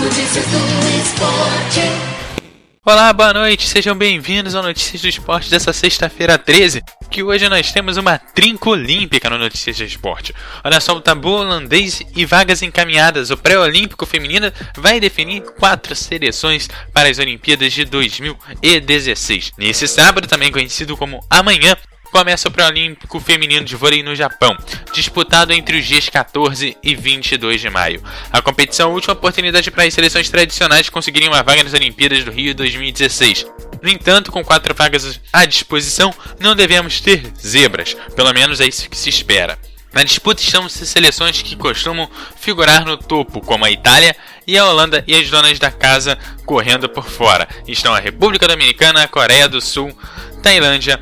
Notícias do esporte. Olá, boa noite, sejam bem-vindos ao Notícias do Esporte dessa sexta-feira 13, que hoje nós temos uma trinca olímpica no Notícias do Esporte. Olha só o tabu holandês e vagas encaminhadas. O pré-olímpico feminino vai definir quatro seleções para as Olimpíadas de 2016. Nesse sábado, também conhecido como amanhã, começa o Pré-Olímpico Feminino de Vôlei no Japão, disputado entre os dias 14 e 22 de maio. A competição é a última oportunidade para as seleções tradicionais conseguirem uma vaga nas Olimpíadas do Rio 2016. No entanto, com quatro vagas à disposição, não devemos ter zebras, pelo menos é isso que se espera. Na disputa estão seleções que costumam figurar no topo, como a Itália e a Holanda, e as donas da casa correndo por fora. Estão a República Dominicana, a Coreia do Sul, Tailândia,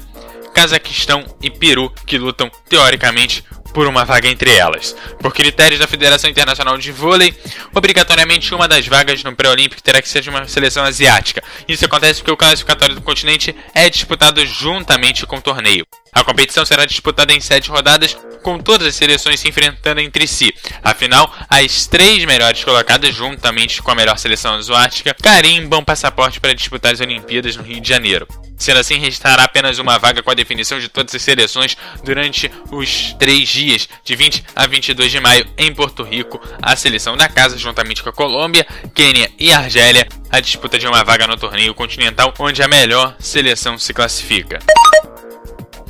Cazaquistão e Peru, que lutam, teoricamente, por uma vaga entre elas. Por critérios da Federação Internacional de Vôlei, obrigatoriamente uma das vagas no pré-olímpico terá que ser de uma seleção asiática. Isso acontece porque o classificatório do continente é disputado juntamente com o torneio. A competição será disputada em sete rodadas, com todas as seleções se enfrentando entre si. Afinal, as três melhores colocadas, juntamente com a melhor seleção asiática, carimbam passaporte para disputar as Olimpíadas no Rio de Janeiro. Sendo assim, restará apenas uma vaga com a definição de todas as seleções durante os três dias, de 20 a 22 de maio, em Porto Rico. A seleção da casa, juntamente com a Colômbia, Quênia e Argélia, a disputa de uma vaga no torneio continental, onde a melhor seleção se classifica.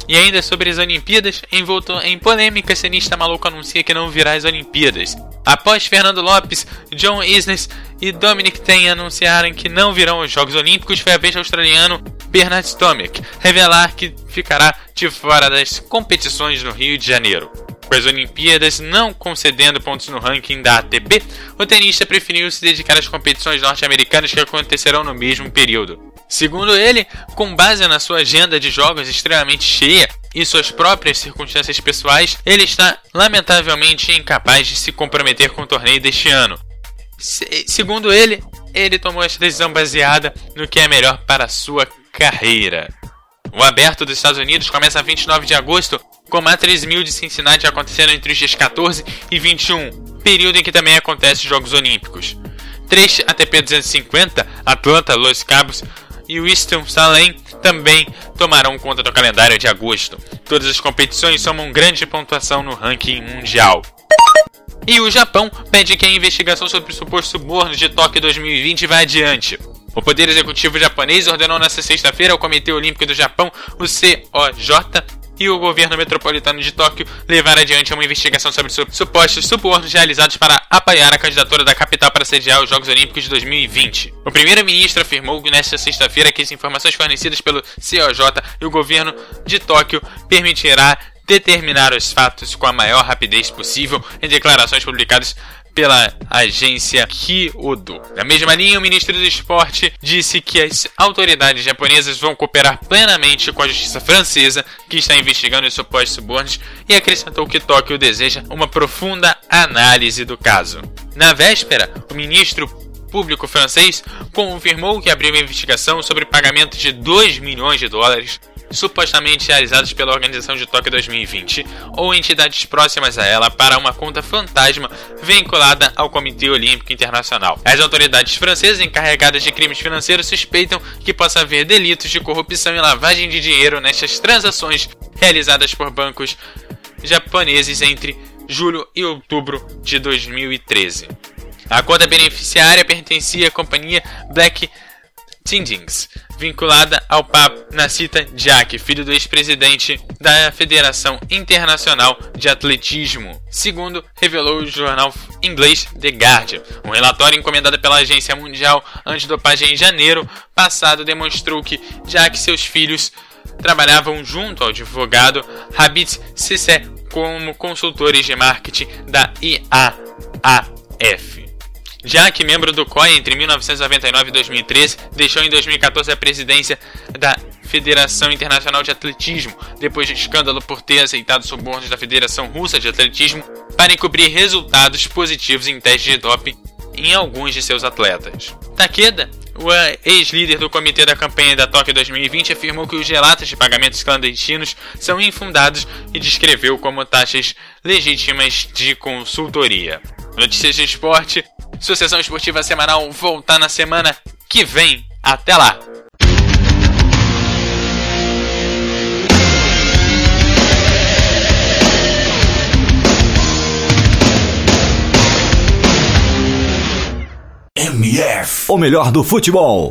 E ainda sobre as Olimpíadas, envolto em polêmica, cenista maluco anuncia que não virá às Olimpíadas. Após Fernando Lopes, John Isnes e Dominic Ten anunciarem que não virão aos Jogos Olímpicos, foi a vez australiano Bernard Tomic revelar que ficará de fora das competições no Rio de Janeiro. Com as Olimpíadas não concedendo pontos no ranking da ATP, o tenista preferiu se dedicar às competições norte-americanas que acontecerão no mesmo período. Segundo ele, com base na sua agenda de jogos extremamente cheia e suas próprias circunstâncias pessoais, ele está lamentavelmente incapaz de se comprometer com o torneio deste ano. Se segundo ele, ele tomou esta decisão baseada no que é melhor para a sua carreira. O aberto dos Estados Unidos começa 29 de agosto, com a 13 mil de Cincinnati acontecendo entre os dias 14 e 21, período em que também acontecem os Jogos Olímpicos. 3 ATP 250, Atlanta, Los Cabos e Winston Salem também tomarão conta do calendário de agosto. Todas as competições somam grande pontuação no ranking mundial. E o Japão pede que a investigação sobre o suposto suborno de Tóquio 2020 vá adiante. O Poder Executivo japonês ordenou nesta sexta-feira ao Comitê Olímpico do Japão, o COJ, e o governo metropolitano de Tóquio levar adiante uma investigação sobre supostos subornos realizados para apoiar a candidatura da capital para sediar os Jogos Olímpicos de 2020. O primeiro-ministro afirmou nesta sexta-feira que as informações fornecidas pelo COJ e o governo de Tóquio permitirá determinar os fatos com a maior rapidez possível em declarações publicadas pela agência Kyodo. Na mesma linha, o ministro do Esporte disse que as autoridades japonesas vão cooperar plenamente com a justiça francesa, que está investigando os supostos subornos, e acrescentou que Tóquio deseja uma profunda análise do caso. Na véspera, o ministro público francês confirmou que abriu uma investigação sobre pagamento de 2 milhões de dólares supostamente realizados pela Organização de Tóquio 2020 ou entidades próximas a ela para uma conta fantasma vinculada ao Comitê Olímpico Internacional. As autoridades francesas encarregadas de crimes financeiros suspeitam que possa haver delitos de corrupção e lavagem de dinheiro nestas transações realizadas por bancos japoneses entre julho e outubro de 2013. A conta beneficiária pertencia à companhia Black Tindings, vinculada ao Papa Nasita Jack, filho do ex-presidente da Federação Internacional de Atletismo, segundo revelou o jornal inglês The Guardian. Um relatório encomendado pela Agência Mundial Antidopagem em janeiro passado demonstrou que Jack e seus filhos trabalhavam junto ao advogado Habit Sissé como consultores de marketing da IAAF. Já que membro do COI entre 1999 e 2013, deixou em 2014 a presidência da Federação Internacional de Atletismo, depois de escândalo por ter aceitado subornos da Federação Russa de Atletismo para encobrir resultados positivos em testes de doping em alguns de seus atletas. Takeda, o ex-líder do comitê da campanha da Tóquio 2020, afirmou que os relatos de pagamentos clandestinos são infundados e descreveu como taxas legítimas de consultoria. Notícias de esporte Sucessão Esportiva Semanal voltar na semana que vem. Até lá! MF. O melhor do futebol.